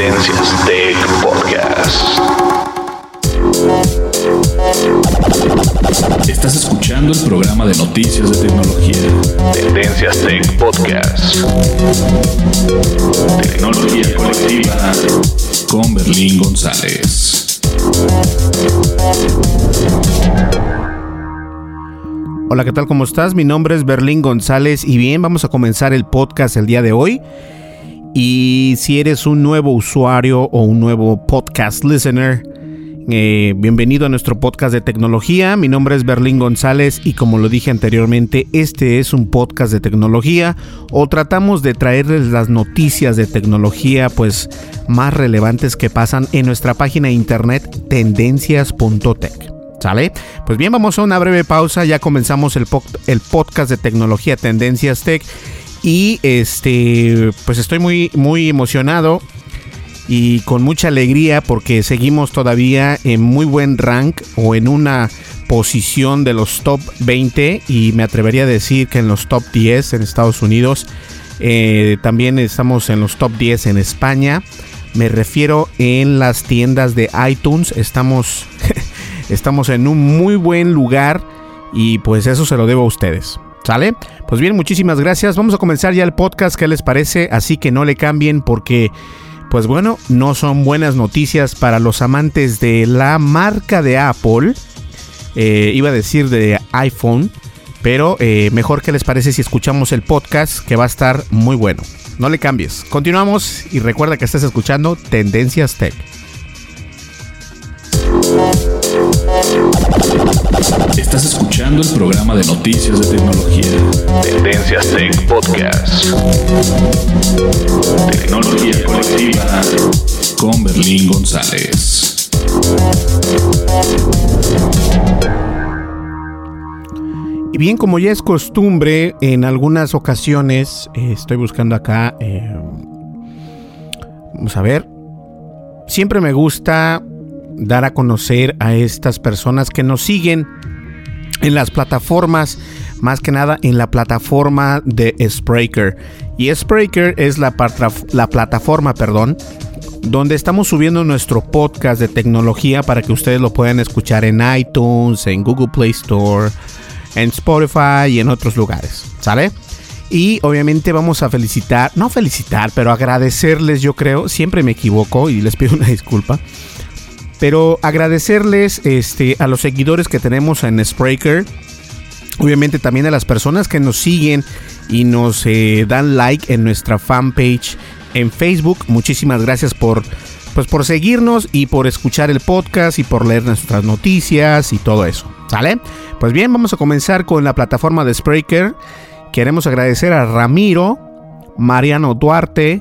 Tendencias Tech Podcast. Estás escuchando el programa de noticias de tecnología. Tendencias Tech Podcast. Tecnología colectiva con Berlín González. Hola, ¿qué tal? ¿Cómo estás? Mi nombre es Berlín González y bien, vamos a comenzar el podcast el día de hoy. Y si eres un nuevo usuario o un nuevo podcast listener, eh, bienvenido a nuestro podcast de tecnología. Mi nombre es Berlín González y como lo dije anteriormente, este es un podcast de tecnología o tratamos de traerles las noticias de tecnología pues más relevantes que pasan en nuestra página de internet tendencias.tech. ¿Sale? Pues bien, vamos a una breve pausa. Ya comenzamos el, po el podcast de tecnología Tendencias Tech. Y este, pues estoy muy, muy emocionado y con mucha alegría porque seguimos todavía en muy buen rank o en una posición de los top 20 y me atrevería a decir que en los top 10 en Estados Unidos. Eh, también estamos en los top 10 en España. Me refiero en las tiendas de iTunes. Estamos, estamos en un muy buen lugar y pues eso se lo debo a ustedes. ¿Sale? Pues bien, muchísimas gracias. Vamos a comenzar ya el podcast. ¿Qué les parece? Así que no le cambien porque, pues bueno, no son buenas noticias para los amantes de la marca de Apple. Eh, iba a decir de iPhone. Pero eh, mejor que les parece si escuchamos el podcast que va a estar muy bueno. No le cambies. Continuamos y recuerda que estás escuchando Tendencias Tech. Estás escuchando el programa de noticias de tecnología. Tendencias Tech Podcast. Tecnología colectiva con Berlín González. Y bien, como ya es costumbre, en algunas ocasiones eh, estoy buscando acá. Eh, vamos a ver. Siempre me gusta dar a conocer a estas personas que nos siguen en las plataformas, más que nada en la plataforma de Spreaker. Y Spreaker es la, la plataforma, perdón, donde estamos subiendo nuestro podcast de tecnología para que ustedes lo puedan escuchar en iTunes, en Google Play Store, en Spotify y en otros lugares, ¿sale? Y obviamente vamos a felicitar, no felicitar, pero agradecerles, yo creo, siempre me equivoco y les pido una disculpa. Pero agradecerles este, a los seguidores que tenemos en Spreaker. Obviamente también a las personas que nos siguen y nos eh, dan like en nuestra fanpage en Facebook. Muchísimas gracias por, pues, por seguirnos y por escuchar el podcast y por leer nuestras noticias y todo eso. ¿Sale? Pues bien, vamos a comenzar con la plataforma de Spreaker. Queremos agradecer a Ramiro, Mariano Duarte,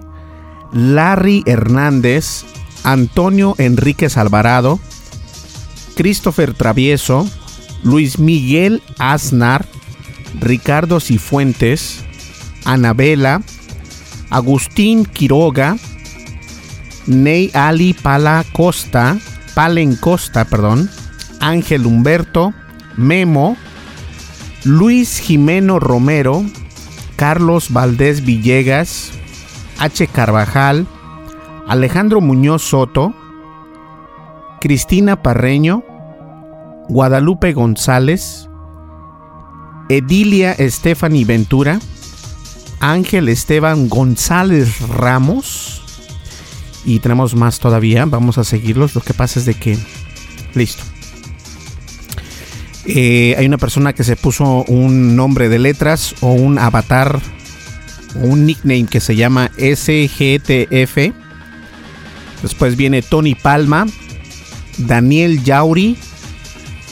Larry Hernández, Antonio Enríquez Alvarado, Christopher Travieso, Luis Miguel Aznar, Ricardo Cifuentes, Anabela, Agustín Quiroga, Ney Ali Pala Costa, Palen Costa, perdón, Ángel Humberto, Memo, Luis Jimeno Romero, Carlos Valdés Villegas, H. Carvajal, Alejandro Muñoz Soto, Cristina Parreño, Guadalupe González, Edilia Stephanie Ventura, Ángel Esteban González Ramos, y tenemos más todavía, vamos a seguirlos, lo que pasa es de que, listo. Eh, hay una persona que se puso un nombre de letras o un avatar o un nickname que se llama SGTF. Después viene Tony Palma, Daniel Yauri,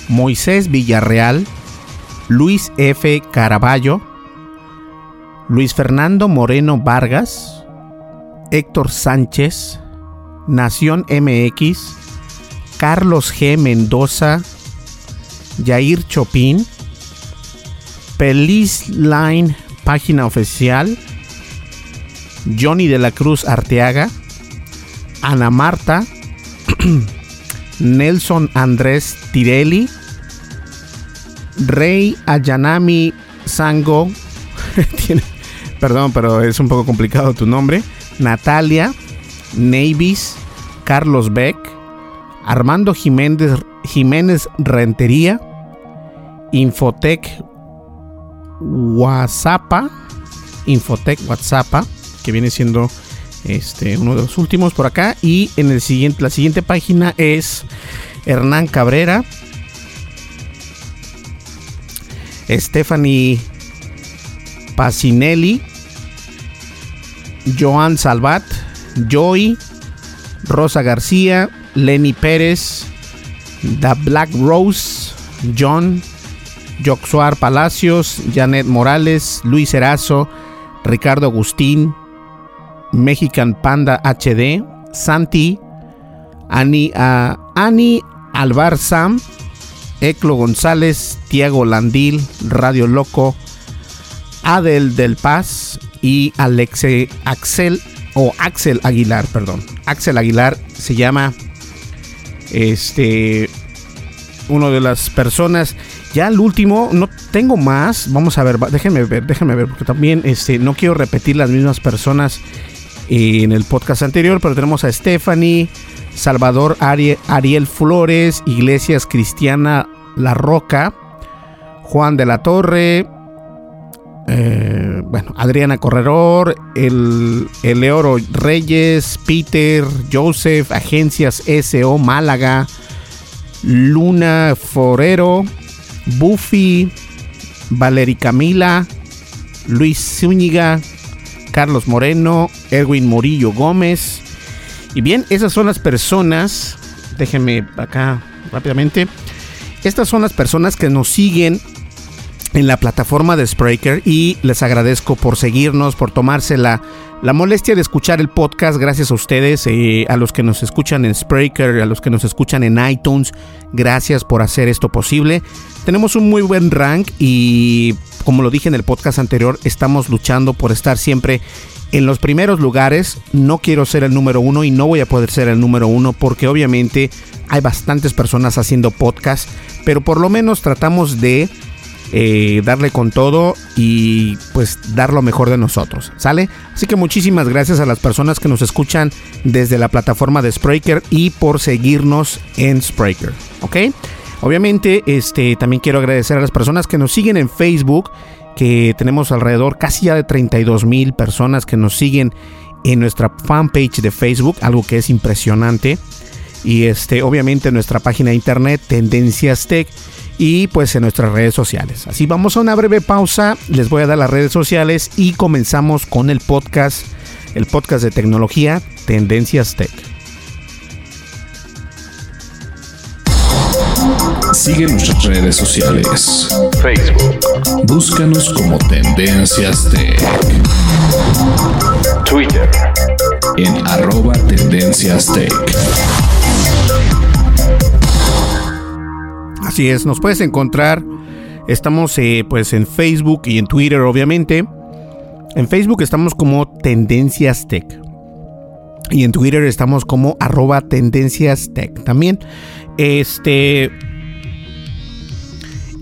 Moisés Villarreal, Luis F. Caraballo, Luis Fernando Moreno Vargas, Héctor Sánchez, Nación MX, Carlos G. Mendoza, Jair Chopin, Pelis Line, página oficial, Johnny de la Cruz Arteaga, Ana Marta, Nelson Andrés Tirelli, Rey Ayanami Sango, perdón, pero es un poco complicado tu nombre, Natalia, Navis, Carlos Beck, Armando Jiménez, Jiménez Rentería, Infotec WhatsApp, Infotec WhatsApp, que viene siendo este, uno de los últimos por acá. Y en el siguiente, la siguiente página es Hernán Cabrera, Stephanie Pacinelli, Joan Salvat, Joy, Rosa García, Lenny Pérez, The Black Rose, John, Joxuar Palacios, Janet Morales, Luis Erazo, Ricardo Agustín, Mexican Panda HD, Santi, Ani, uh, Ani Alvar Sam, Eclo González, Tiago Landil, Radio Loco, Adel del Paz y Alexe Axel o Axel Aguilar, perdón. Axel Aguilar se llama este uno de las personas. Ya el último no tengo más. Vamos a ver déjenme ver déjenme ver porque también este no quiero repetir las mismas personas en el podcast anterior pero tenemos a Stephanie Salvador Ariel Flores Iglesias Cristiana La Roca Juan de la Torre eh, bueno, Adriana Corredor, el, el Leoro Reyes, Peter, Joseph, Agencias SO Málaga, Luna Forero, Buffy, Valeri Camila, Luis Zúñiga, Carlos Moreno, Erwin Morillo Gómez. Y bien, esas son las personas, déjenme acá rápidamente, estas son las personas que nos siguen en la plataforma de Spreaker y les agradezco por seguirnos, por tomarse la, molestia de escuchar el podcast. Gracias a ustedes, eh, a los que nos escuchan en Spreaker, a los que nos escuchan en iTunes. Gracias por hacer esto posible. Tenemos un muy buen rank y como lo dije en el podcast anterior, estamos luchando por estar siempre en los primeros lugares. No quiero ser el número uno y no voy a poder ser el número uno porque obviamente hay bastantes personas haciendo podcast, pero por lo menos tratamos de eh, darle con todo y pues dar lo mejor de nosotros, ¿sale? Así que muchísimas gracias a las personas que nos escuchan desde la plataforma de Spreaker y por seguirnos en Spreaker, ¿ok? Obviamente, este, también quiero agradecer a las personas que nos siguen en Facebook, que tenemos alrededor casi ya de 32 mil personas que nos siguen en nuestra fanpage de Facebook, algo que es impresionante. Y este, obviamente nuestra página de internet, Tendencias Tech y pues en nuestras redes sociales. Así vamos a una breve pausa, les voy a dar las redes sociales y comenzamos con el podcast, el podcast de tecnología Tendencias Tech. Sigue nuestras redes sociales. Facebook. Búscanos como Tendencias Tech. Twitter. en arroba tendencias tech. Así es, nos puedes encontrar. Estamos eh, pues en Facebook y en Twitter, obviamente. En Facebook estamos como Tendencias Tech. Y en Twitter estamos como arroba Tendencias Tech también. Este.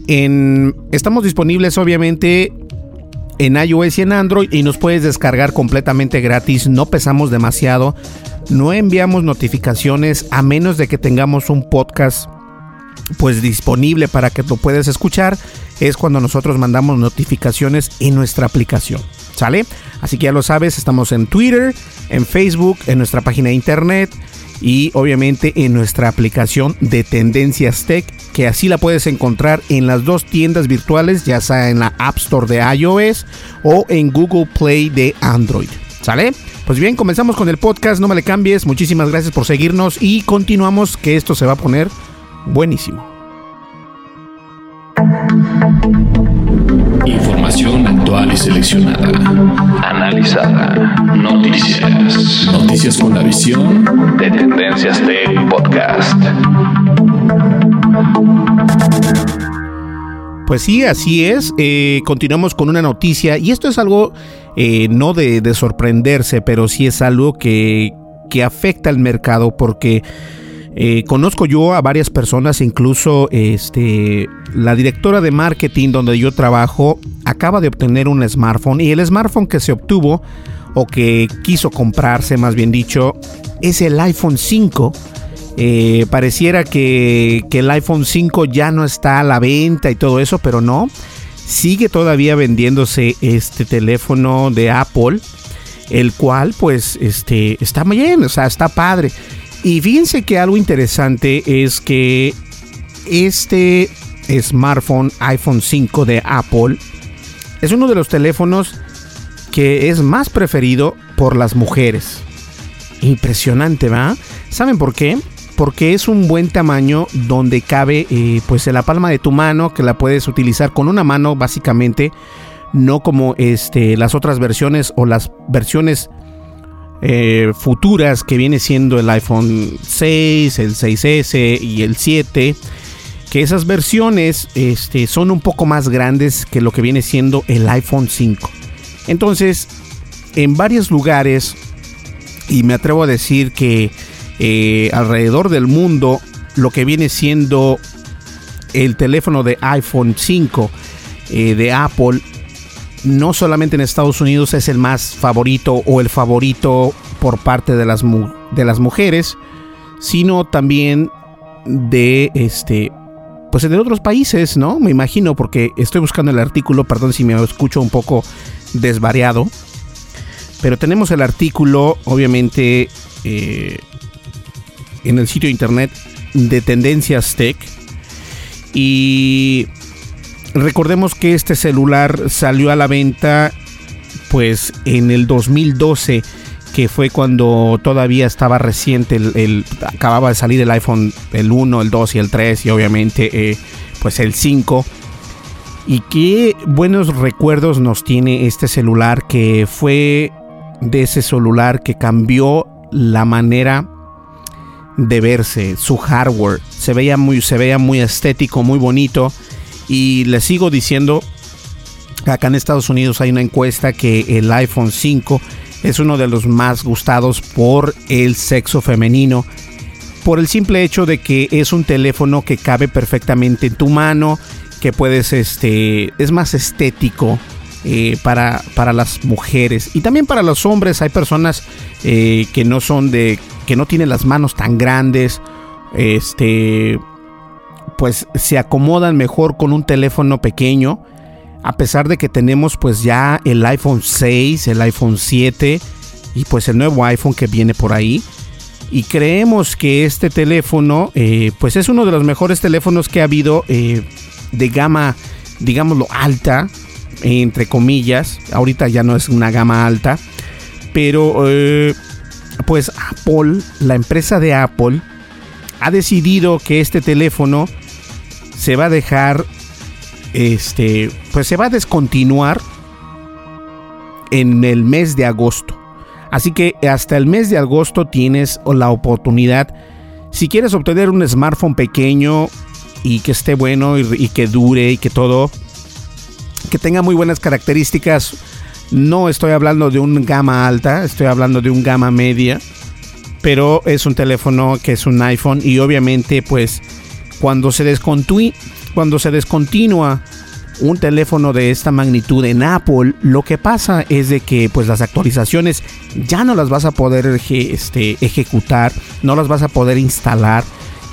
En, estamos disponibles, obviamente, en iOS y en Android. Y nos puedes descargar completamente gratis. No pesamos demasiado. No enviamos notificaciones a menos de que tengamos un podcast pues disponible para que lo puedas escuchar es cuando nosotros mandamos notificaciones en nuestra aplicación. ¿Sale? Así que ya lo sabes, estamos en Twitter, en Facebook, en nuestra página de internet y obviamente en nuestra aplicación de Tendencias Tech, que así la puedes encontrar en las dos tiendas virtuales, ya sea en la App Store de iOS o en Google Play de Android. ¿Sale? Pues bien, comenzamos con el podcast, no me le cambies, muchísimas gracias por seguirnos y continuamos que esto se va a poner buenísimo. Información actual y seleccionada. Analizada. Noticias. Noticias con la visión de Tendencias Tech Podcast. Pues sí, así es. Eh, continuamos con una noticia y esto es algo eh, no de, de, sorprenderse, pero sí es algo que, que afecta al mercado porque eh, conozco yo a varias personas, incluso este, la directora de marketing donde yo trabajo acaba de obtener un smartphone y el smartphone que se obtuvo o que quiso comprarse, más bien dicho, es el iPhone 5. Eh, pareciera que, que el iPhone 5 ya no está a la venta y todo eso, pero no. Sigue todavía vendiéndose este teléfono de Apple, el cual pues este, está bien, o sea, está padre. Y fíjense que algo interesante es que este smartphone iPhone 5 de Apple es uno de los teléfonos que es más preferido por las mujeres. Impresionante, ¿va? ¿Saben por qué? Porque es un buen tamaño donde cabe eh, pues en la palma de tu mano que la puedes utilizar con una mano básicamente, no como este, las otras versiones o las versiones eh, futuras que viene siendo el iPhone 6, el 6S y el 7 que esas versiones este, son un poco más grandes que lo que viene siendo el iPhone 5 entonces en varios lugares y me atrevo a decir que eh, alrededor del mundo lo que viene siendo el teléfono de iPhone 5 eh, de Apple no solamente en Estados Unidos es el más favorito o el favorito por parte de las, de las mujeres, sino también de este pues de otros países, ¿no? Me imagino porque estoy buscando el artículo, perdón si me escucho un poco desvariado, pero tenemos el artículo, obviamente, eh, en el sitio internet de Tendencias Tech y recordemos que este celular salió a la venta pues en el 2012 que fue cuando todavía estaba reciente el, acababa de salir el iPhone el 1 el 2 y el 3 y obviamente eh, pues el 5 y qué buenos recuerdos nos tiene este celular que fue de ese celular que cambió la manera de verse su hardware. Se veía muy se veía muy estético muy bonito y les sigo diciendo, acá en Estados Unidos hay una encuesta que el iPhone 5 es uno de los más gustados por el sexo femenino. Por el simple hecho de que es un teléfono que cabe perfectamente en tu mano, que puedes, este, es más estético eh, para, para las mujeres y también para los hombres. Hay personas eh, que no son de, que no tienen las manos tan grandes, este, pues se acomodan mejor con un teléfono pequeño. A pesar de que tenemos pues ya el iPhone 6, el iPhone 7 y pues el nuevo iPhone que viene por ahí. Y creemos que este teléfono eh, pues es uno de los mejores teléfonos que ha habido eh, de gama, digámoslo, alta, entre comillas. Ahorita ya no es una gama alta. Pero eh, pues Apple, la empresa de Apple, ha decidido que este teléfono se va a dejar, este, pues se va a descontinuar en el mes de agosto. Así que hasta el mes de agosto tienes la oportunidad, si quieres obtener un smartphone pequeño y que esté bueno y, que dure y que todo, que tenga muy buenas características, no estoy hablando de un gama alta, estoy hablando de un gama media, pero es un teléfono que es un iPhone y obviamente pues cuando se, cuando se descontinúa un teléfono de esta magnitud en Apple, lo que pasa es de que pues las actualizaciones ya no las vas a poder este, ejecutar, no las vas a poder instalar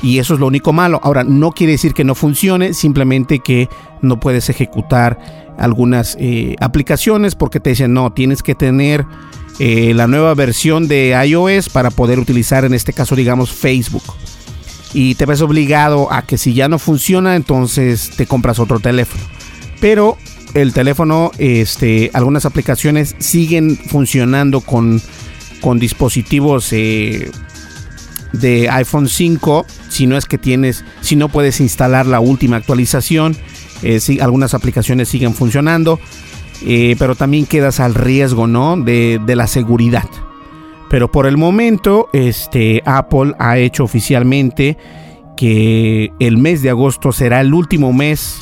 y eso es lo único malo. Ahora, no quiere decir que no funcione, simplemente que no puedes ejecutar algunas eh, aplicaciones porque te dicen no, tienes que tener eh, la nueva versión de iOS para poder utilizar en este caso digamos Facebook y te ves obligado a que si ya no funciona entonces te compras otro teléfono pero el teléfono, este, algunas aplicaciones siguen funcionando con, con dispositivos eh, de iPhone 5. Si no es que tienes, si no puedes instalar la última actualización, eh, algunas aplicaciones siguen funcionando, eh, pero también quedas al riesgo, ¿no? De, de, la seguridad. Pero por el momento, este, Apple ha hecho oficialmente que el mes de agosto será el último mes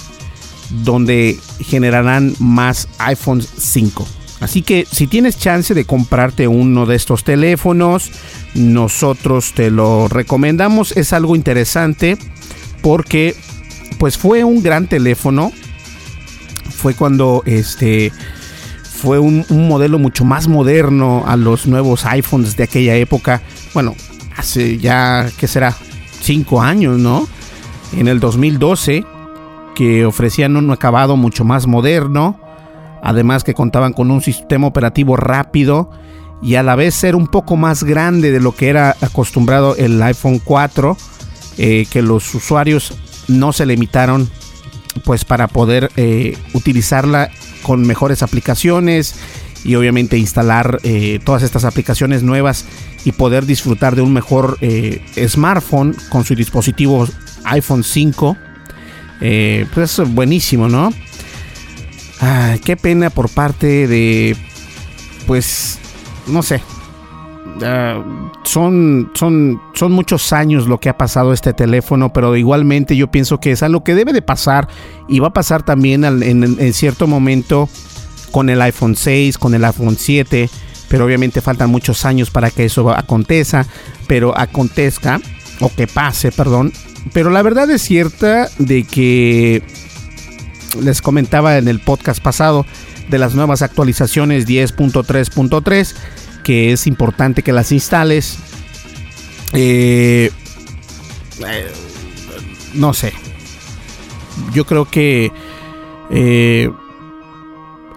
donde generarán más iPhone 5. Así que si tienes chance de comprarte uno de estos teléfonos, nosotros te lo recomendamos. Es algo interesante porque pues fue un gran teléfono. Fue cuando este fue un, modelo mucho más moderno a los nuevos iPhones de aquella época. Bueno, hace ya, ¿qué será? Cinco años, ¿no? En el 2012 que ofrecían un acabado mucho más moderno, además que contaban con un sistema operativo rápido y a la vez ser un poco más grande de lo que era acostumbrado el iPhone 4, eh, que los usuarios no se limitaron pues para poder eh, utilizarla con mejores aplicaciones y obviamente instalar eh, todas estas aplicaciones nuevas y poder disfrutar de un mejor smartphone con su dispositivo iPhone 5 eh, pues es buenísimo, ¿no? qué pena por parte de, pues, no sé. Son, son, son muchos años lo que ha pasado este teléfono, pero igualmente yo pienso que es algo que debe de pasar y va a pasar también en, cierto momento con el iPhone 6, con el iPhone 7, pero obviamente faltan muchos años para que eso acontezca, pero acontezca, o que pase, perdón, pero la verdad es cierta de que les comentaba en el podcast pasado de las nuevas actualizaciones 10.3.3 que es importante que las instales. Eh, eh, no sé. Yo creo que eh,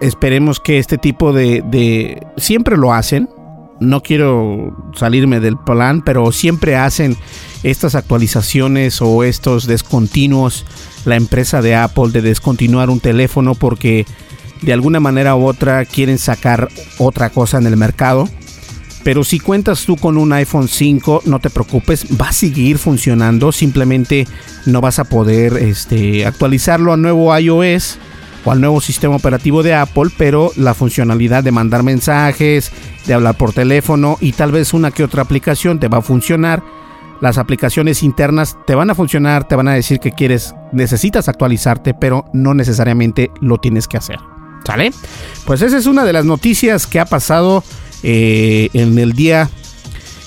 esperemos que este tipo de, de... Siempre lo hacen. No quiero salirme del plan, pero siempre hacen estas actualizaciones o estos descontinuos, la empresa de Apple de descontinuar un teléfono porque de alguna manera u otra quieren sacar otra cosa en el mercado. Pero si cuentas tú con un iPhone 5, no te preocupes, va a seguir funcionando, simplemente no vas a poder este, actualizarlo a nuevo iOS o al nuevo sistema operativo de Apple, pero la funcionalidad de mandar mensajes, de hablar por teléfono y tal vez una que otra aplicación te va a funcionar las aplicaciones internas te van a funcionar, te van a decir que quieres, necesitas actualizarte, pero no necesariamente lo tienes que hacer. ¿Sale? Pues esa es una de las noticias que ha pasado eh, en el día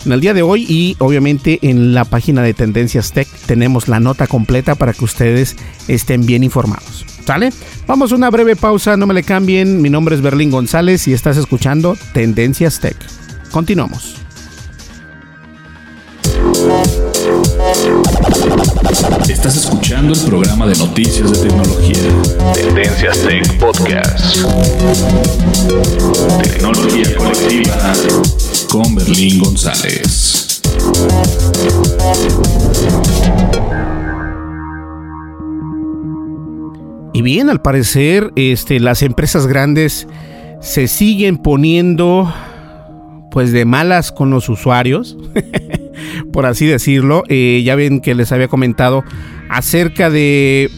en el día de hoy y obviamente en la página de Tendencias Tech tenemos la nota completa para que ustedes estén bien informados. ¿Sale? Vamos a una breve pausa, no me le cambien. Mi nombre es Berlín González y estás escuchando Tendencias Tech. Continuamos. Estás escuchando el programa de noticias de tecnología. Tendencias Tech Podcast. Tecnología colectiva con Berlín González. Y bien, al parecer, este, las empresas grandes se siguen poniendo pues de malas con los usuarios. por así decirlo. Eh, ya ven que les había comentado acerca de,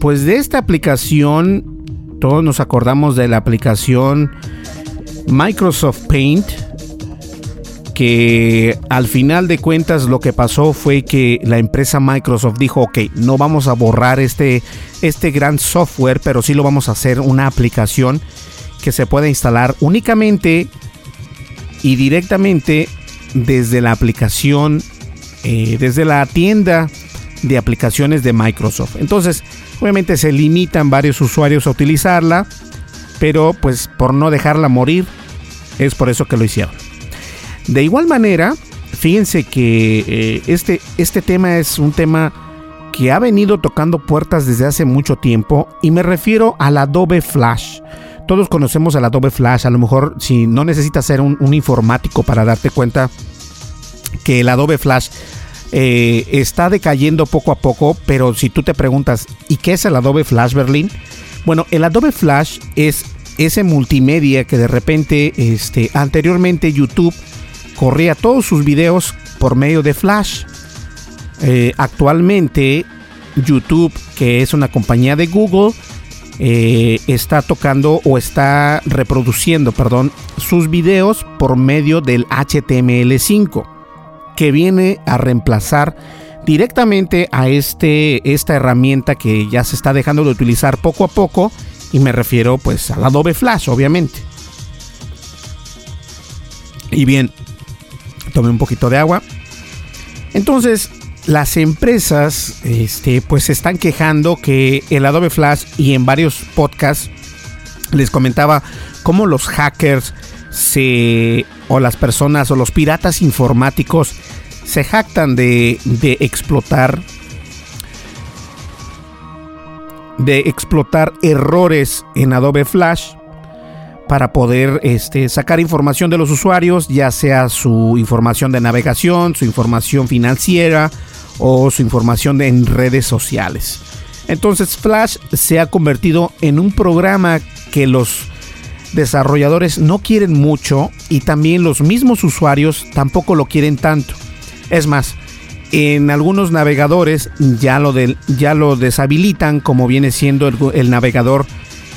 pues de esta aplicación. Todos nos acordamos de la aplicación Microsoft Paint, que al final de cuentas lo que pasó fue que la empresa Microsoft dijo, ok, no vamos a borrar este, este gran software, pero sí lo vamos a hacer una aplicación que se pueda instalar únicamente y directamente desde la aplicación, eh, desde la tienda de aplicaciones de Microsoft. Entonces, obviamente se limitan varios usuarios a utilizarla, pero pues por no dejarla morir, es por eso que lo hicieron. De igual manera, fíjense que eh, este, este tema es un tema que ha venido tocando puertas desde hace mucho tiempo y me refiero al Adobe Flash. Todos conocemos al Adobe Flash, a lo mejor si no necesitas ser un, informático para darte cuenta que el Adobe Flash eh, está decayendo poco a poco, pero si tú te preguntas, ¿y qué es el Adobe Flash Berlin? Bueno, el Adobe Flash es ese multimedia que de repente, este, anteriormente YouTube corría todos sus videos por medio de Flash. Eh, actualmente YouTube, que es una compañía de Google, eh, está tocando o está reproduciendo, perdón, sus videos por medio del HTML5, que viene a reemplazar directamente a este, esta herramienta que ya se está dejando de utilizar poco a poco, y me refiero pues al Adobe Flash, obviamente. Y bien, tomé un poquito de agua. Entonces, las empresas este, pues se están quejando que el Adobe Flash y en varios podcasts les comentaba cómo los hackers se o las personas o los piratas informáticos se jactan de, de explotar de explotar errores en Adobe Flash para poder este, sacar información de los usuarios, ya sea su información de navegación, su información financiera o su información en redes sociales. Entonces Flash se ha convertido en un programa que los desarrolladores no quieren mucho y también los mismos usuarios tampoco lo quieren tanto. Es más, en algunos navegadores ya lo, ya lo deshabilitan como viene siendo el navegador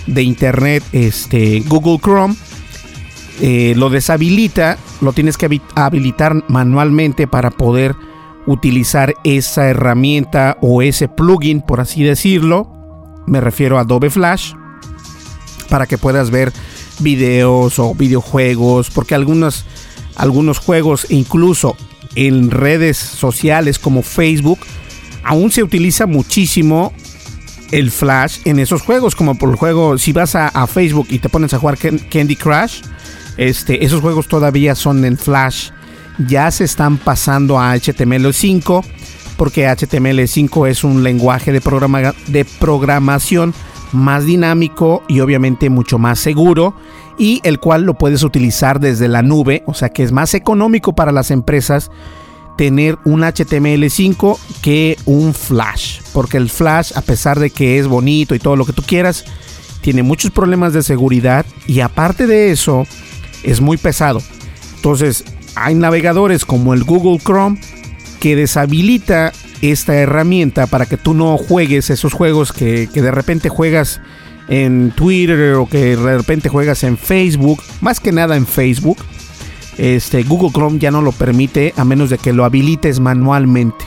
de internet, este, Google Chrome, eh, lo deshabilita, lo tienes que habilitar manualmente para poder utilizar esa herramienta o ese plugin, por así decirlo. Me refiero a Adobe Flash, para que puedas ver videos o videojuegos, porque algunos, algunos juegos, incluso en redes sociales como Facebook, aún se utiliza muchísimo el Flash en esos juegos, como por el juego, si vas a, Facebook y te pones a jugar Candy Crush, este, esos juegos todavía son en Flash. Ya se están pasando a HTML5, porque HTML5 es un lenguaje de, programa, de programación más dinámico y obviamente mucho más seguro y el cual lo puedes utilizar desde la nube, o sea que es más económico para las empresas tener un HTML5 que un Flash. Porque el Flash, a pesar de que es bonito y todo lo que tú quieras, tiene muchos problemas de seguridad y aparte de eso, es muy pesado. Entonces, hay navegadores como el Google Chrome que deshabilita esta herramienta para que tú no juegues esos juegos que, de repente juegas en Twitter o que de repente juegas en Facebook, más que nada en Facebook este, Google Chrome ya no lo permite a menos de que lo habilites manualmente.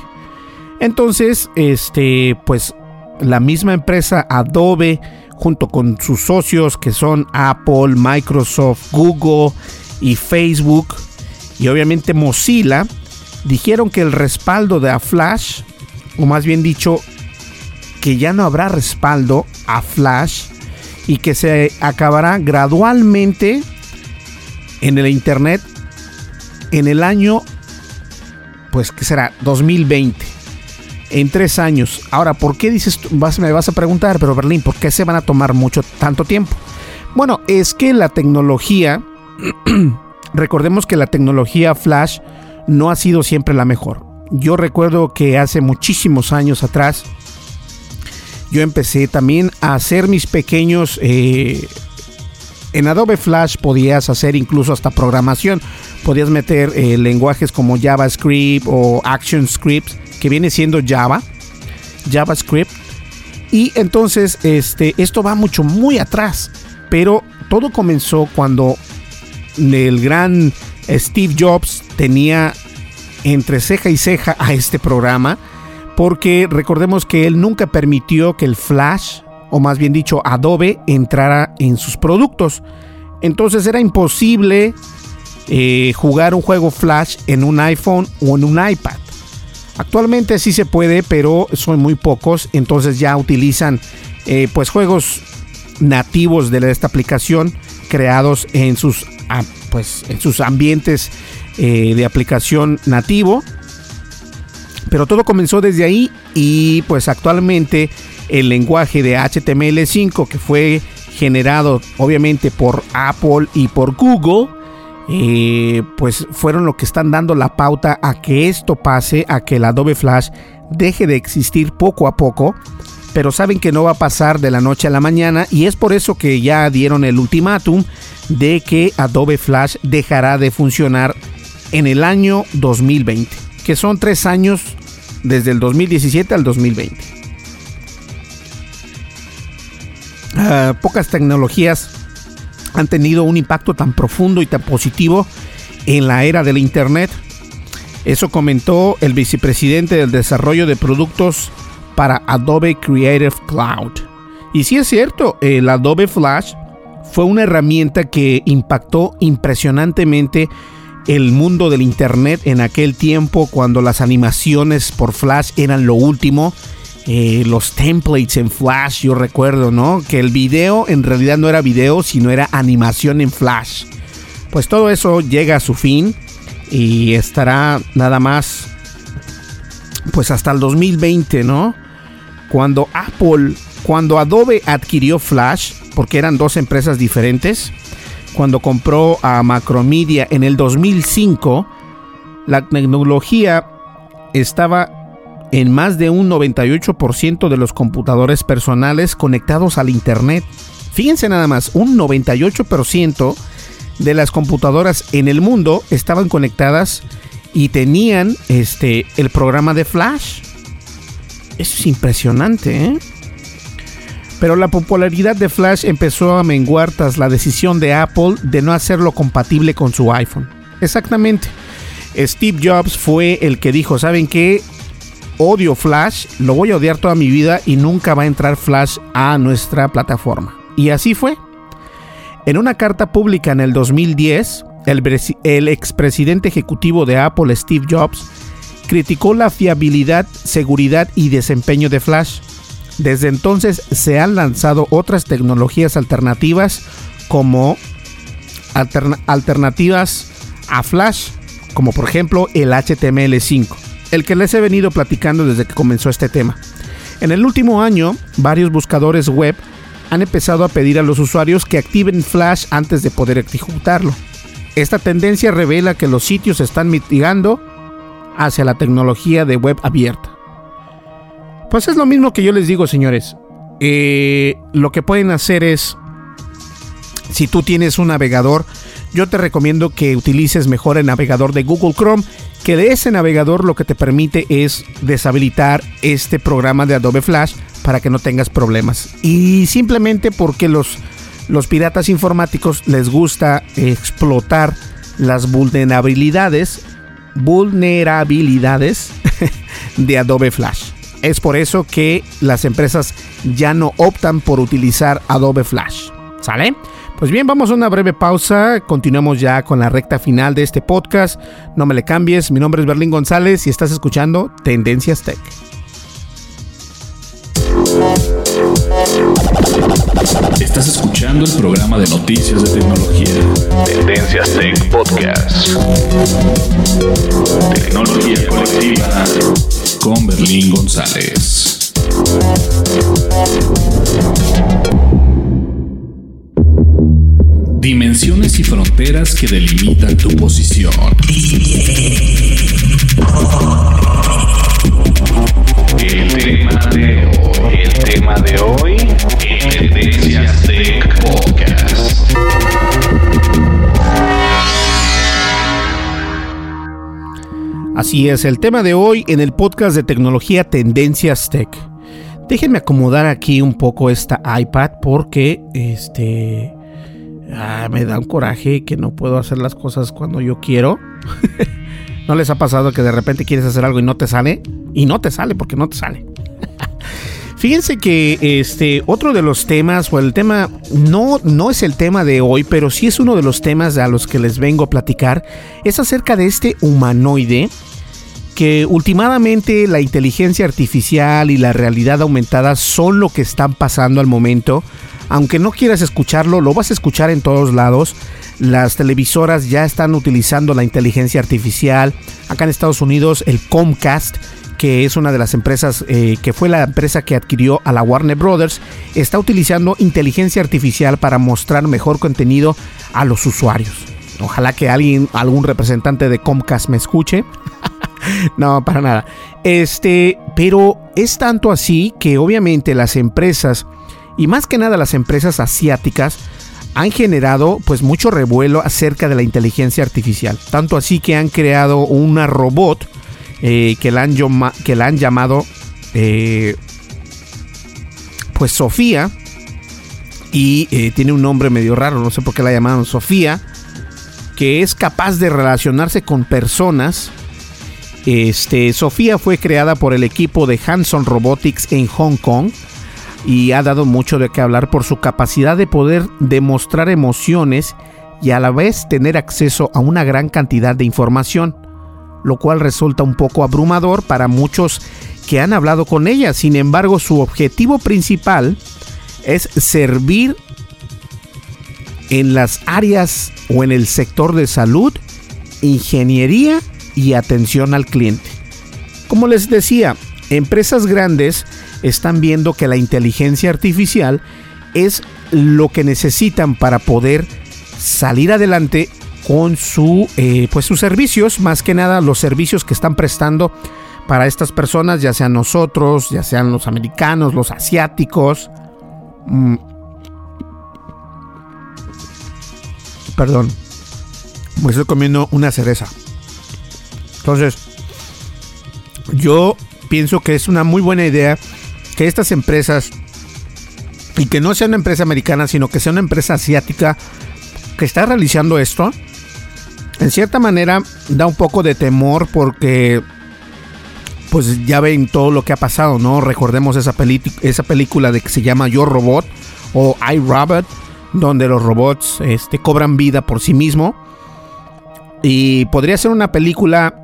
Entonces, este, pues la misma empresa Adobe, junto con sus socios que son Apple, Microsoft, Google y Facebook, y obviamente Mozilla, dijeron que el respaldo de a Flash, o más bien dicho, que ya no habrá respaldo a Flash y que se acabará gradualmente en el Internet en el año, pues, ¿qué será? 2020. En tres años. Ahora, ¿por qué dices, vas, me vas a preguntar, pero Berlín, ¿por qué se van a tomar mucho, tanto tiempo? Bueno, es que la tecnología, recordemos que la tecnología Flash no ha sido siempre la mejor. Yo recuerdo que hace muchísimos años atrás, yo empecé también a hacer mis pequeños eh, en Adobe Flash podías hacer incluso hasta programación. Podías meter eh, lenguajes como JavaScript o ActionScript, que viene siendo Java, JavaScript. Y entonces este, esto va mucho, muy atrás. Pero todo comenzó cuando el gran Steve Jobs tenía entre ceja y ceja a este programa porque recordemos que él nunca permitió que el Flash, o más bien dicho Adobe, entrara en sus productos. Entonces era imposible eh, jugar un juego Flash en un iPhone o en un iPad. Actualmente sí se puede, pero son muy pocos. Entonces ya utilizan eh, pues juegos nativos de esta aplicación creados en sus, ah, pues, en sus ambientes eh, de aplicación nativo. Pero todo comenzó desde ahí y pues actualmente el lenguaje de HTML5 que fue generado obviamente por Apple y por Google, eh, pues fueron lo que están dando la pauta a que esto pase, a que el Adobe Flash deje de existir poco a poco, pero saben que no va a pasar de la noche a la mañana y es por eso que ya dieron el ultimátum de que Adobe Flash dejará de funcionar en el año 2020, que son tres años desde el 2017 al 2020. Ah, pocas tecnologías han tenido un impacto tan profundo y tan positivo en la era del Internet. Eso comentó el vicepresidente del desarrollo de productos para Adobe Creative Cloud. Y si es cierto, el Adobe Flash fue una herramienta que impactó impresionantemente el mundo del Internet en aquel tiempo cuando las animaciones por Flash eran lo último. Eh, los templates en Flash, yo recuerdo, ¿no? Que el video en realidad no era video, sino era animación en Flash. Pues todo eso llega a su fin y estará nada más, pues hasta el 2020, ¿no? Cuando Apple, cuando Adobe adquirió Flash, porque eran dos empresas diferentes, cuando compró a Macromedia en el 2005, la tecnología estaba en más de un 98% de los computadores personales conectados al Internet. Fíjense nada más, un 98% de las computadoras en el mundo estaban conectadas y tenían este el programa de Flash. Eso es impresionante, ¿eh? Pero la popularidad de Flash empezó a menguar tras la decisión de Apple de no hacerlo compatible con su iPhone. Exactamente. Steve Jobs fue el que dijo, ¿saben qué? Odio Flash, lo voy a odiar toda mi vida y nunca va a entrar Flash a nuestra plataforma. Y así fue. En una carta pública en el 2010, el, el expresidente ejecutivo de Apple, Steve Jobs, criticó la fiabilidad, seguridad y desempeño de Flash desde entonces se han lanzado otras tecnologías alternativas como alternativas a Flash, como por ejemplo el HTML5, el que les he venido platicando desde que comenzó este tema. En el último año, varios buscadores web han empezado a pedir a los usuarios que activen Flash antes de poder ejecutarlo. Esta tendencia revela que los sitios están mitigando hacia la tecnología de web abierta. Pues es lo mismo que yo les digo, señores. Eh, lo que pueden hacer es, si tú tienes un navegador, yo te recomiendo que utilices mejor el navegador de Google Chrome, que de ese navegador lo que te permite es deshabilitar este programa de Adobe Flash para que no tengas problemas. Y simplemente porque los, los piratas informáticos les gusta explotar las vulnerabilidades, vulnerabilidades de Adobe Flash. Es por eso que las empresas ya no optan por utilizar Adobe Flash. ¿Sale? Pues bien, vamos a una breve pausa. Continuamos ya con la recta final de este podcast. No me le cambies. Mi nombre es Berlín González y estás escuchando Tendencias Tech. Estás escuchando el programa de noticias de tecnología. Tendencias Tech Podcast. Tecnología colectiva con Berlín González. Dimensiones y fronteras que delimitan tu posición. El tema de hoy, el tema de hoy, Tendencias Tech Podcast. Así es, el tema de hoy en el podcast de tecnología Tendencias Tech. Déjenme acomodar aquí un poco esta iPad porque este ah, me da un coraje que no puedo hacer las cosas cuando yo quiero. ¿No les ha pasado que de repente quieres hacer algo y no te sale? Y no te sale porque no te sale. Fíjense que este otro de los temas o el tema no no es el tema de hoy, pero sí es uno de los temas a los que les vengo a platicar es acerca de este humanoide que últimamente la inteligencia artificial y la realidad aumentada son lo que están pasando al momento. Aunque no quieras escucharlo, lo vas a escuchar en todos lados. Las televisoras ya están utilizando la inteligencia artificial. Acá en Estados Unidos, el Comcast, que es una de las empresas eh, que fue la empresa que adquirió a la Warner Brothers, está utilizando inteligencia artificial para mostrar mejor contenido a los usuarios. Ojalá que alguien, algún representante de Comcast me escuche. no, para nada. Este, pero es tanto así que obviamente las empresas, y más que nada las empresas asiáticas, han generado pues mucho revuelo acerca de la inteligencia artificial. Tanto así que han creado una robot eh, que, la han llamado eh, pues Sofía. Y eh, tiene un nombre medio raro, no sé por qué la llamaron Sofía. Que es capaz de relacionarse con personas este, Sofía fue creada por el equipo de Hanson Robotics en Hong Kong y ha dado mucho de qué hablar por su capacidad de poder demostrar emociones y a la vez tener acceso a una gran cantidad de información, lo cual resulta un poco abrumador para muchos que han hablado con ella. Sin embargo, su objetivo principal es servir en las áreas o en el sector de salud, ingeniería y atención al cliente. Como les decía, empresas grandes están viendo que la inteligencia artificial es lo que necesitan para poder salir adelante con su, eh, pues sus servicios, más que nada los servicios que están prestando para estas personas, ya sean nosotros, ya sean los americanos, los asiáticos. Mm. Perdón, me estoy comiendo una cereza. Entonces, yo pienso que es una muy buena idea que estas empresas, y que no sea una empresa americana, sino que sea una empresa asiática que está realizando esto, en cierta manera da un poco de temor porque pues ya ven todo lo que ha pasado, ¿no? Recordemos esa, esa película de que se llama Yo Robot o I Robot, donde los robots este, cobran vida por sí mismo. Y podría ser una película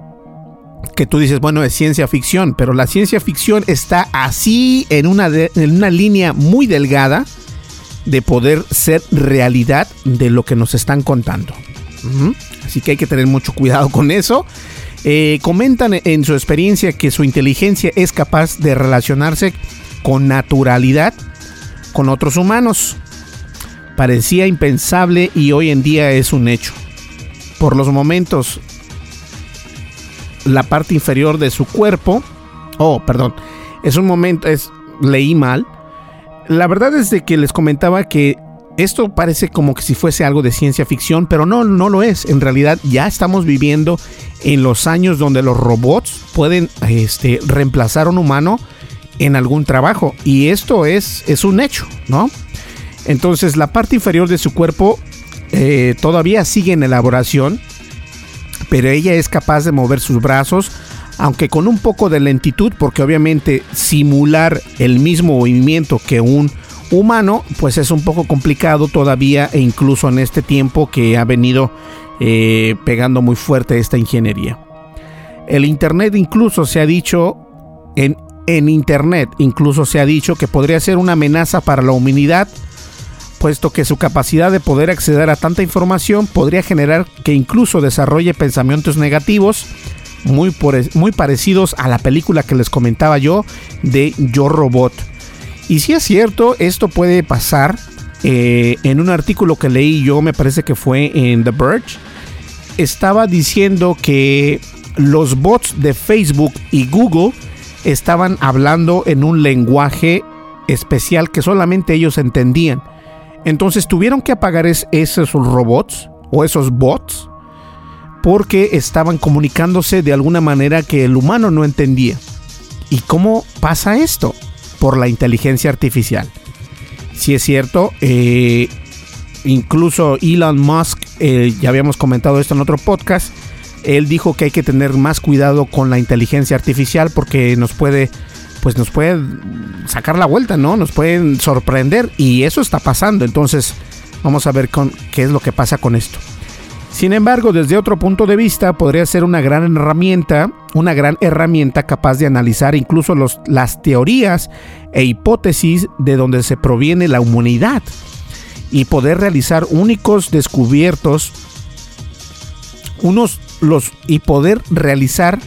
que tú dices, bueno, es ciencia ficción, pero la ciencia ficción está así en una, en una línea muy delgada de poder ser realidad de lo que nos están contando. Así que hay que tener mucho cuidado con eso. Eh, comentan en su experiencia que su inteligencia es capaz de relacionarse con naturalidad con otros humanos. Parecía impensable y hoy en día es un hecho. Por los momentos la parte inferior de su cuerpo. Oh, perdón. Es un momento, es leí mal. La verdad es de que les comentaba que esto parece como que si fuese algo de ciencia ficción, pero no, no lo es. En realidad ya estamos viviendo en los años donde los robots pueden este, reemplazar a un humano en algún trabajo. Y esto es, es un hecho, ¿no? Entonces la parte inferior de su cuerpo eh, todavía sigue en elaboración pero ella es capaz de mover sus brazos, aunque con un poco de lentitud, porque obviamente simular el mismo movimiento que un humano, pues es un poco complicado todavía e incluso en este tiempo que ha venido eh, pegando muy fuerte esta ingeniería. El Internet incluso se ha dicho, en, en Internet incluso se ha dicho que podría ser una amenaza para la humanidad puesto que su capacidad de poder acceder a tanta información podría generar que incluso desarrolle pensamientos negativos muy, muy parecidos a la película que les comentaba yo de Yo Robot. Y si es cierto, esto puede pasar. Eh, en un artículo que leí yo, me parece que fue en The Verge, estaba diciendo que los bots de Facebook y Google estaban hablando en un lenguaje especial que solamente ellos entendían. Entonces tuvieron que apagar esos robots o esos bots porque estaban comunicándose de alguna manera que el humano no entendía. ¿Y cómo pasa esto? Por la inteligencia artificial. Si es cierto, eh, incluso Elon Musk, eh, ya habíamos comentado esto en otro podcast, él dijo que hay que tener más cuidado con la inteligencia artificial porque nos puede pues nos puede sacar la vuelta, ¿no? Nos pueden sorprender y eso está pasando. Entonces, vamos a ver con qué es lo que pasa con esto. Sin embargo, desde otro punto de vista, podría ser una gran herramienta, una gran herramienta capaz de analizar incluso los, las teorías e hipótesis de donde se proviene la humanidad y poder realizar únicos descubiertos, unos los y poder realizar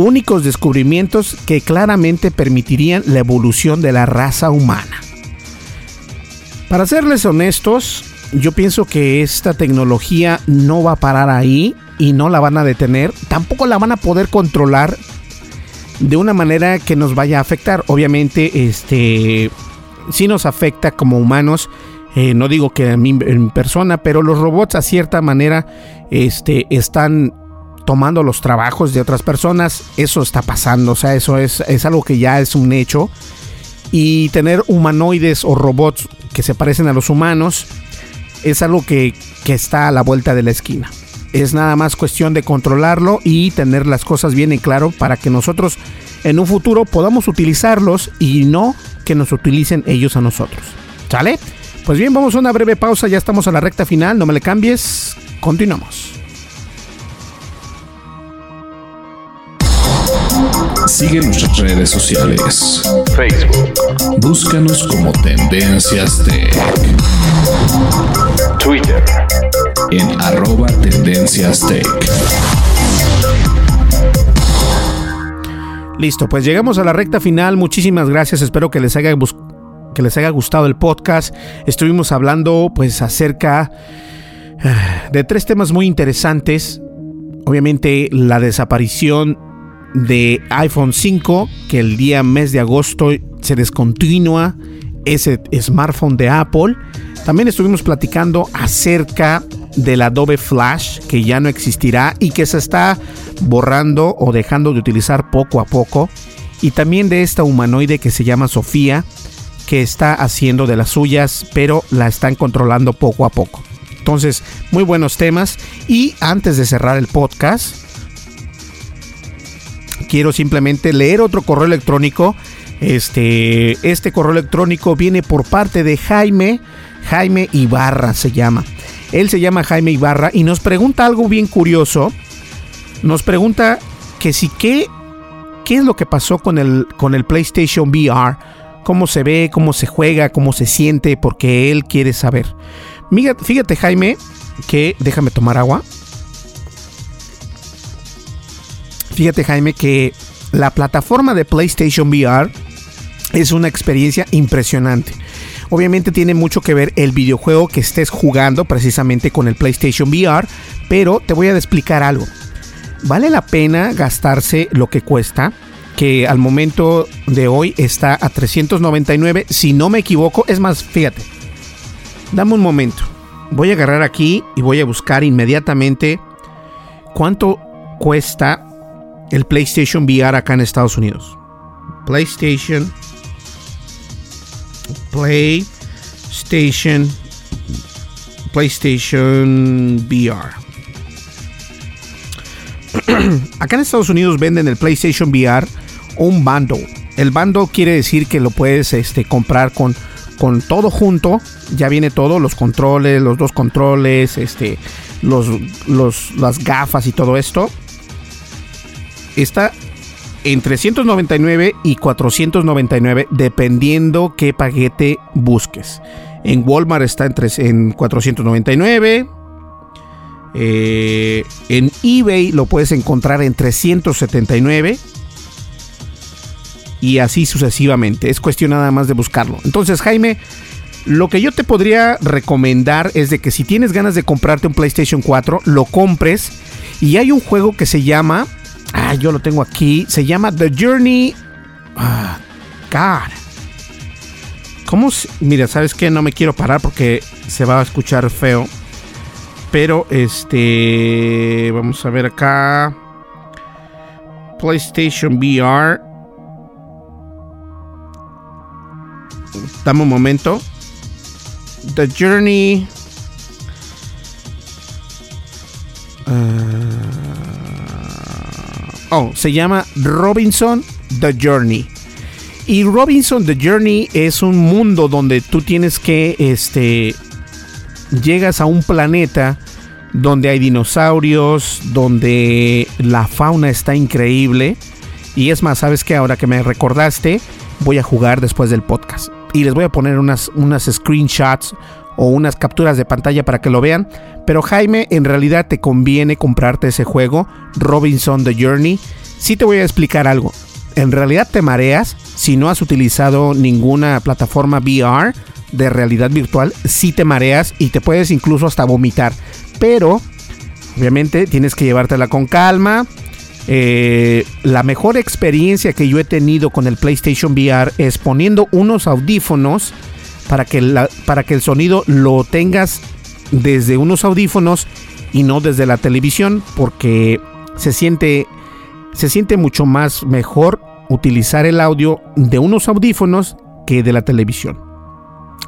únicos descubrimientos que claramente permitirían la evolución de la raza humana. Para serles honestos, yo pienso que esta tecnología no va a parar ahí y no la van a detener, tampoco la van a poder controlar de una manera que nos vaya a afectar. Obviamente, este sí nos afecta como humanos. Eh, no digo que en, persona, pero los robots a cierta manera este, están tomando los trabajos de otras personas. Eso está pasando, o sea, eso es, es algo que ya es un hecho. Y tener humanoides o robots que se parecen a los humanos es algo que, está a la vuelta de la esquina. Es nada más cuestión de controlarlo y tener las cosas bien en claro para que nosotros en un futuro podamos utilizarlos y no que nos utilicen ellos a nosotros. ¿Sale? Pues bien, vamos a una breve pausa, ya estamos a la recta final, no me le cambies, continuamos. Sigue nuestras redes sociales. Facebook. Búscanos como Tendencias Tech. Twitter. En arroba Tendencias Tech. Listo, pues llegamos a la recta final. Muchísimas gracias. Espero que les haya, que les haya gustado el podcast. Estuvimos hablando pues acerca eh, de tres temas muy interesantes. Obviamente la desaparición de iPhone 5 que el día mes de agosto se descontinúa ese smartphone de Apple. También estuvimos platicando acerca del Adobe Flash que ya no existirá y que se está borrando o dejando de utilizar poco a poco. Y también de esta humanoide que se llama Sofía que está haciendo de las suyas pero la están controlando poco a poco. Entonces, muy buenos temas. Y antes de cerrar el podcast, quiero simplemente leer otro correo electrónico. Este, este correo electrónico viene por parte de Jaime, Jaime Ibarra se llama. Él se llama Jaime Ibarra y nos pregunta algo bien curioso. Nos pregunta que si qué, qué es lo que pasó con el, con el PlayStation VR, cómo se ve, cómo se juega, cómo se siente, porque él quiere saber. Fíjate Jaime que déjame tomar agua. Fíjate Jaime que la plataforma de PlayStation VR es una experiencia impresionante. Obviamente tiene mucho que ver el videojuego que estés jugando precisamente con el PlayStation VR, pero te voy a explicar algo. Vale la pena gastarse lo que cuesta, que al momento de hoy está a 399, si no me equivoco, es más, fíjate. Dame un momento. Voy a agarrar aquí y voy a buscar inmediatamente cuánto cuesta el PlayStation VR acá en Estados Unidos. PlayStation. PlayStation. PlayStation VR. acá en Estados Unidos venden el PlayStation VR un bundle. El bundle quiere decir que lo puedes este, comprar con, con todo junto. Ya viene todo, los controles, los dos controles, este, los, los, las gafas y todo esto está en 399 y 499 dependiendo qué paquete busques. En Walmart está en, en 499. Eh, en eBay lo puedes encontrar en 379. Y así sucesivamente. Es cuestión nada más de buscarlo. Entonces, Jaime, lo que yo te podría recomendar es de que si tienes ganas de comprarte un PlayStation 4, lo compres. Y hay un juego que se llama Ah, yo lo tengo aquí. Se llama The Journey. Ah, God. ¿Cómo? Se? Mira, ¿sabes qué? No me quiero parar porque se va a escuchar feo. Pero este. Vamos a ver acá. PlayStation VR. Dame un momento. The Journey. Ah. No, se llama Robinson The Journey. Y Robinson The Journey es un mundo donde tú tienes que, este, llegas a un planeta donde hay dinosaurios, donde la fauna está increíble. Y es más, sabes que ahora que me recordaste, voy a jugar después del podcast. Y les voy a poner unas, unas screenshots o unas capturas de pantalla para que lo vean. Pero Jaime, en realidad te conviene comprarte ese juego, Robinson The Journey. Sí te voy a explicar algo. En realidad te mareas si no has utilizado ninguna plataforma VR de realidad virtual, sí te mareas y te puedes incluso hasta vomitar. Pero, obviamente, tienes que llevártela con calma. Eh, la mejor experiencia que yo he tenido con el PlayStation VR es poniendo unos audífonos para que, para que el sonido lo tengas desde unos audífonos y no desde la televisión porque se siente, se siente mucho más mejor utilizar el audio de unos audífonos que de la televisión.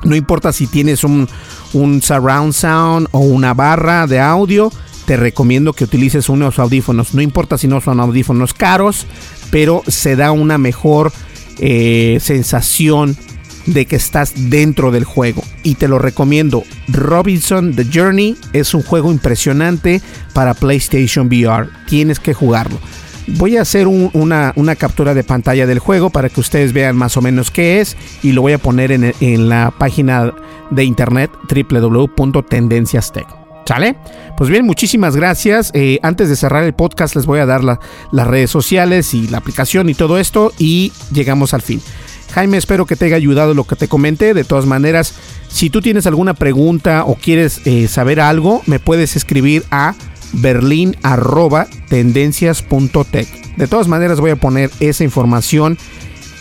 No importa si tienes un, un surround sound o una barra de audio, te recomiendo que utilices unos audífonos. No importa si no son audífonos caros, pero se da una mejor eh, sensación de que estás dentro del juego. Y te lo recomiendo. Robinson The Journey es un juego impresionante para PlayStation VR. Tienes que jugarlo. Voy a hacer una, captura de pantalla del juego para que ustedes vean más o menos qué es y lo voy a poner en, la página de internet www.tendenciastech. ¿Sale? Pues bien, muchísimas gracias. Eh, antes de cerrar el podcast les voy a dar las redes sociales y la aplicación y todo esto y llegamos al fin. Jaime, espero que te haya ayudado lo que te comenté. De todas maneras, si tú tienes alguna pregunta o quieres eh, saber algo, me puedes escribir a berlin.tendencias.tech. De todas maneras, voy a poner esa información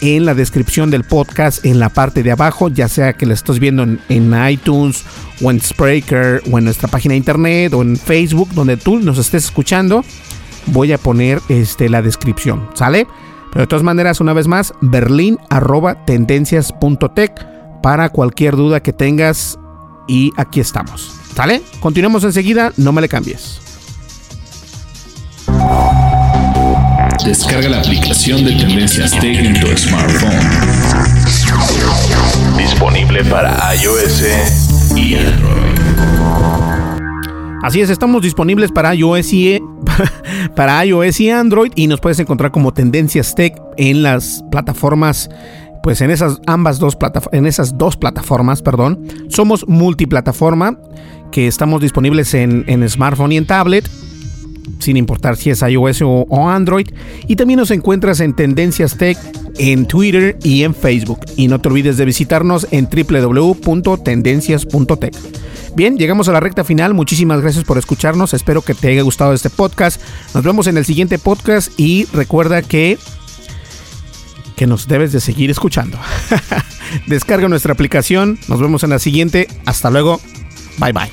en la descripción del podcast en la parte de abajo, ya sea que la estés viendo en, iTunes o en Spreaker o en nuestra página de internet o en Facebook, donde tú nos estés escuchando, voy a poner este, la descripción, ¿sale? Pero de todas maneras, una vez más, berlin.tendencias.tech para cualquier duda que tengas y aquí estamos, ¿sale? Continuamos enseguida, no me le cambies. Descarga la aplicación de Tendencias Tech en tu smartphone. Disponible para iOS y Android. Así es, estamos disponibles para iOS y para iOS y Android y nos puedes encontrar como Tendencias Tech en las plataformas pues en esas ambas dos en esas dos plataformas, perdón. Somos multiplataforma que estamos disponibles en, en smartphone y en tablet sin importar si es iOS o, Android. Y también nos encuentras en Tendencias Tech en Twitter y en Facebook. Y no te olvides de visitarnos en www.tendencias.tech. Bien, llegamos a la recta final. Muchísimas gracias por escucharnos. Espero que te haya gustado este podcast. Nos vemos en el siguiente podcast y recuerda que que nos debes de seguir escuchando. Descarga nuestra aplicación. Nos vemos en la siguiente. Hasta luego. Bye bye.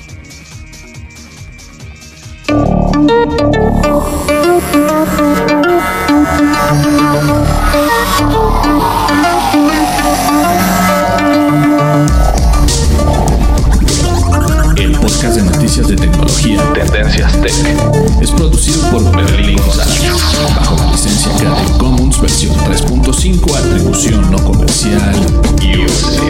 Podcast de noticias de tecnología Tendencias Tech es producido por Berlín González bajo la licencia Creative Commons versión 3.5 atribución no comercial USA.